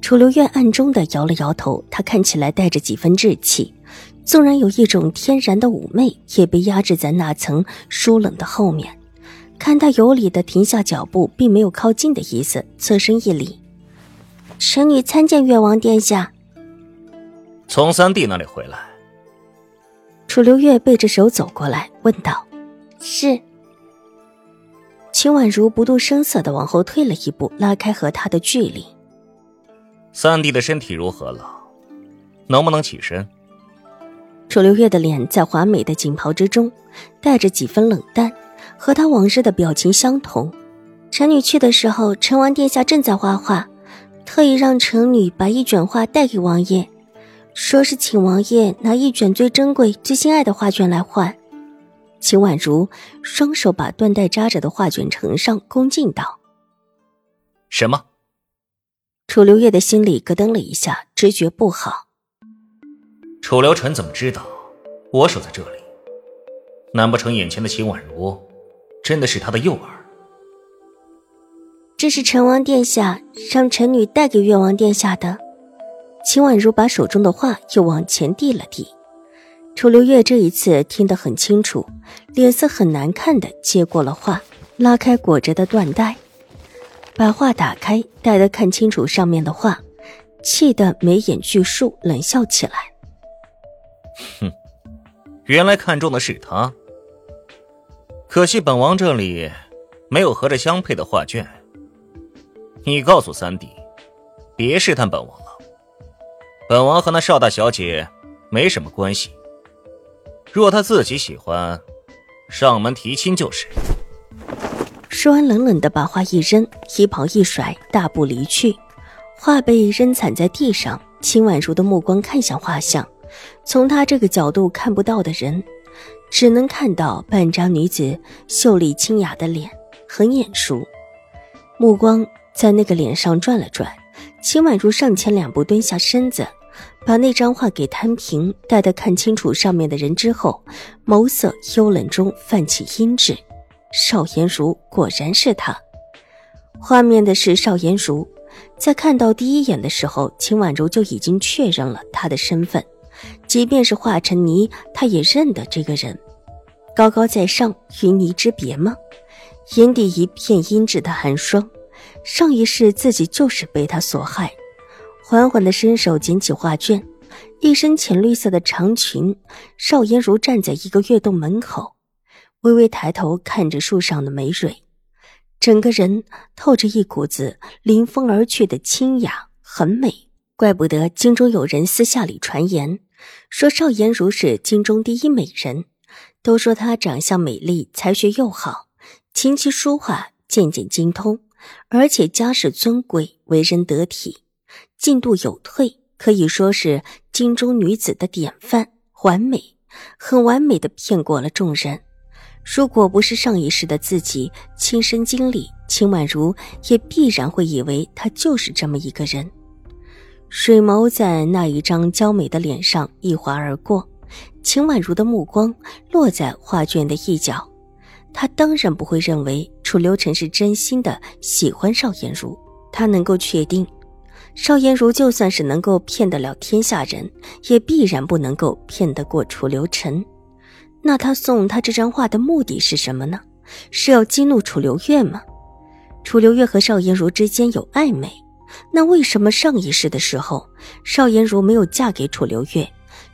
楚留月暗中的摇了摇头，他看起来带着几分稚气，纵然有一种天然的妩媚，也被压制在那层疏冷的后面。看他有礼的停下脚步，并没有靠近的意思，侧身一礼：“臣女参见越王殿下。”从三弟那里回来。楚留月背着手走过来，问道：“是。”秦婉如不动声色的往后退了一步，拉开和他的距离。三弟的身体如何了？能不能起身？楚留月的脸在华美的锦袍之中，带着几分冷淡，和他往日的表情相同。臣女去的时候，陈王殿下正在画画，特意让臣女把一卷画带给王爷，说是请王爷拿一卷最珍贵、最心爱的画卷来换。秦婉如双手把缎带扎着的画卷呈上，恭敬道：“什么？”楚留月的心里咯噔了一下，直觉不好。楚留臣怎么知道我守在这里？难不成眼前的秦婉如真的是他的诱饵？这是陈王殿下让臣女带给越王殿下的。秦婉如把手中的画又往前递了递。楚留月这一次听得很清楚，脸色很难看的接过了画，拉开裹着的缎带。把画打开，待他看清楚上面的画，气得眉眼俱竖，冷笑起来。哼，原来看中的是他。可惜本王这里没有和这相配的画卷。你告诉三弟，别试探本王了。本王和那邵大小姐没什么关系。若他自己喜欢，上门提亲就是。说完，冷冷的把画一扔，衣袍一甩，大步离去。画被扔惨在地上。秦婉如的目光看向画像，从他这个角度看不到的人，只能看到半张女子秀丽清雅的脸，很眼熟。目光在那个脸上转了转，秦婉如上前两步，蹲下身子，把那张画给摊平。待他看清楚上面的人之后，眸色幽冷中泛起阴鸷。邵颜如果然是他，画面的是邵颜如。在看到第一眼的时候，秦婉如就已经确认了他的身份，即便是化成泥，他也认得这个人。高高在上，云泥之别吗？眼底一片阴鸷的寒霜。上一世自己就是被他所害。缓缓的伸手捡起画卷，一身浅绿色的长裙，邵颜如站在一个月洞门口。微微抬头看着树上的梅蕊，整个人透着一股子临风而去的清雅，很美。怪不得京中有人私下里传言，说邵颜如是京中第一美人。都说她长相美丽，才学又好，琴棋书画渐渐精通，而且家世尊贵，为人得体，进度有退，可以说是京中女子的典范，完美，很完美的骗过了众人。如果不是上一世的自己亲身经历，秦婉如也必然会以为他就是这么一个人。水眸在那一张娇美的脸上一划而过，秦婉如的目光落在画卷的一角。他当然不会认为楚留臣是真心的喜欢邵颜如，他能够确定，邵颜如就算是能够骗得了天下人，也必然不能够骗得过楚留臣。那他送他这张画的目的是什么呢？是要激怒楚留月吗？楚留月和邵颜如之间有暧昧，那为什么上一世的时候，邵颜如没有嫁给楚留月，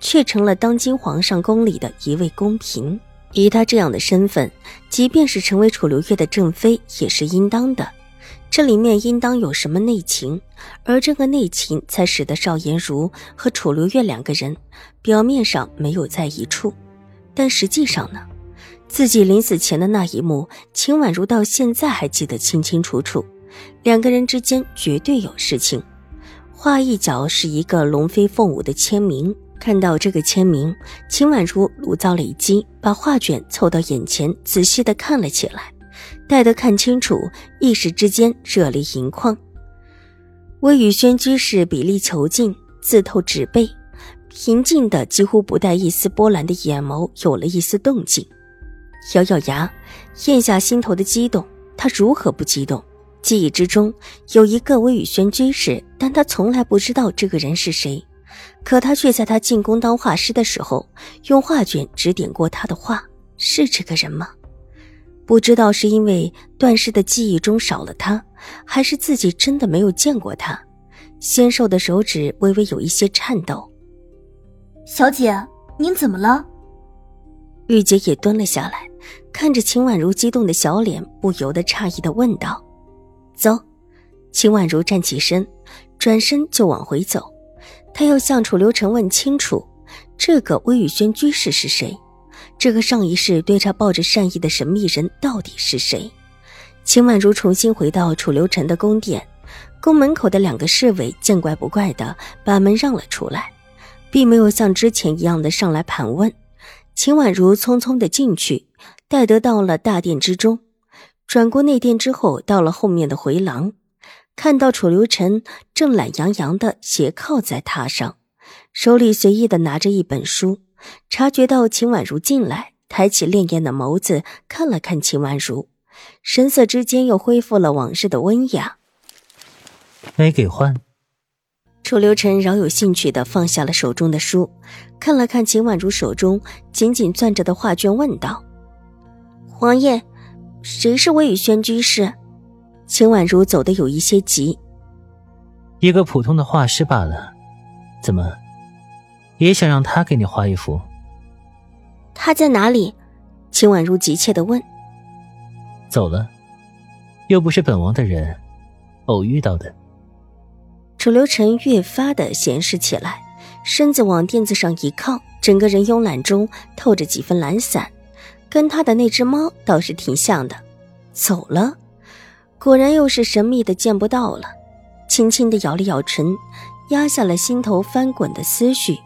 却成了当今皇上宫里的一位宫嫔？以他这样的身份，即便是成为楚留月的正妃，也是应当的。这里面应当有什么内情，而这个内情才使得邵颜如和楚留月两个人表面上没有在一处。但实际上呢，自己临死前的那一幕，秦婉如到现在还记得清清楚楚。两个人之间绝对有事情。画一角是一个龙飞凤舞的签名。看到这个签名，秦婉如炉灶累积，把画卷凑到眼前，仔细的看了起来。待得看清楚，一时之间热泪盈眶。魏宇轩居士比例遒劲，字透纸背，平静的几乎不带一丝波澜的眼眸有了一丝动静。咬咬牙，咽下心头的激动。他如何不激动？记忆之中有一个魏宇轩居士，但他从来不知道这个人是谁。可他却在他进宫当画师的时候，用画卷指点过他的画，是这个人吗？不知道是因为段氏的记忆中少了他，还是自己真的没有见过他。纤瘦的手指微微有一些颤抖。小姐，您怎么了？玉洁也蹲了下来，看着秦婉如激动的小脸，不由得诧异的问道：“走。”秦婉如站起身，转身就往回走。她要向楚留臣问清楚，这个魏宇轩居士是谁？这个上一世对他抱着善意的神秘人到底是谁？秦婉如重新回到楚留臣的宫殿，宫门口的两个侍卫见怪不怪的把门让了出来，并没有像之前一样的上来盘问。秦婉如匆匆的进去，待得到了大殿之中，转过内殿之后，到了后面的回廊，看到楚留臣正懒洋洋的斜靠在榻上，手里随意的拿着一本书。察觉到秦婉如进来，抬起潋滟的眸子看了看秦婉如，神色之间又恢复了往日的温雅。没给换。楚留臣饶有兴趣的放下了手中的书，看了看秦婉如手中紧紧攥着的画卷，问道：“皇爷，谁是魏宇轩居士？”秦婉如走得有一些急：“一个普通的画师罢了，怎么？”也想让他给你画一幅。他在哪里？秦婉如急切的问。走了，又不是本王的人，偶遇到的。楚留臣越发的闲适起来，身子往垫子上一靠，整个人慵懒中透着几分懒散，跟他的那只猫倒是挺像的。走了，果然又是神秘的见不到了。轻轻的咬了咬唇，压下了心头翻滚的思绪。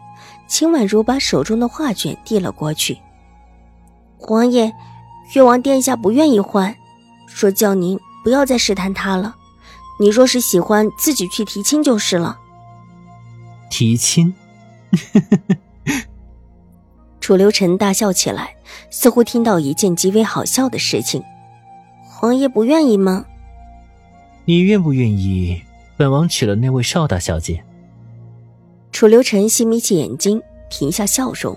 秦婉如把手中的画卷递了过去。皇爷，越王殿下不愿意换，说叫您不要再试探他了。你若是喜欢，自己去提亲就是了。提亲？楚留臣大笑起来，似乎听到一件极为好笑的事情。皇爷不愿意吗？你愿不愿意本王娶了那位邵大小姐？楚留臣细眯起眼睛，停下笑容。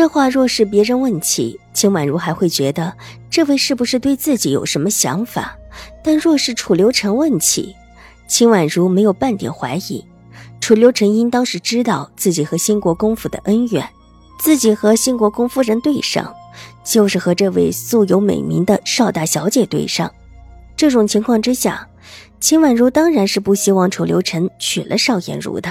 这话若是别人问起，秦婉如还会觉得这位是不是对自己有什么想法；但若是楚留臣问起，秦婉如没有半点怀疑。楚留臣应当是知道自己和兴国公府的恩怨，自己和兴国公夫人对上，就是和这位素有美名的邵大小姐对上。这种情况之下，秦婉如当然是不希望楚留臣娶了邵颜如的。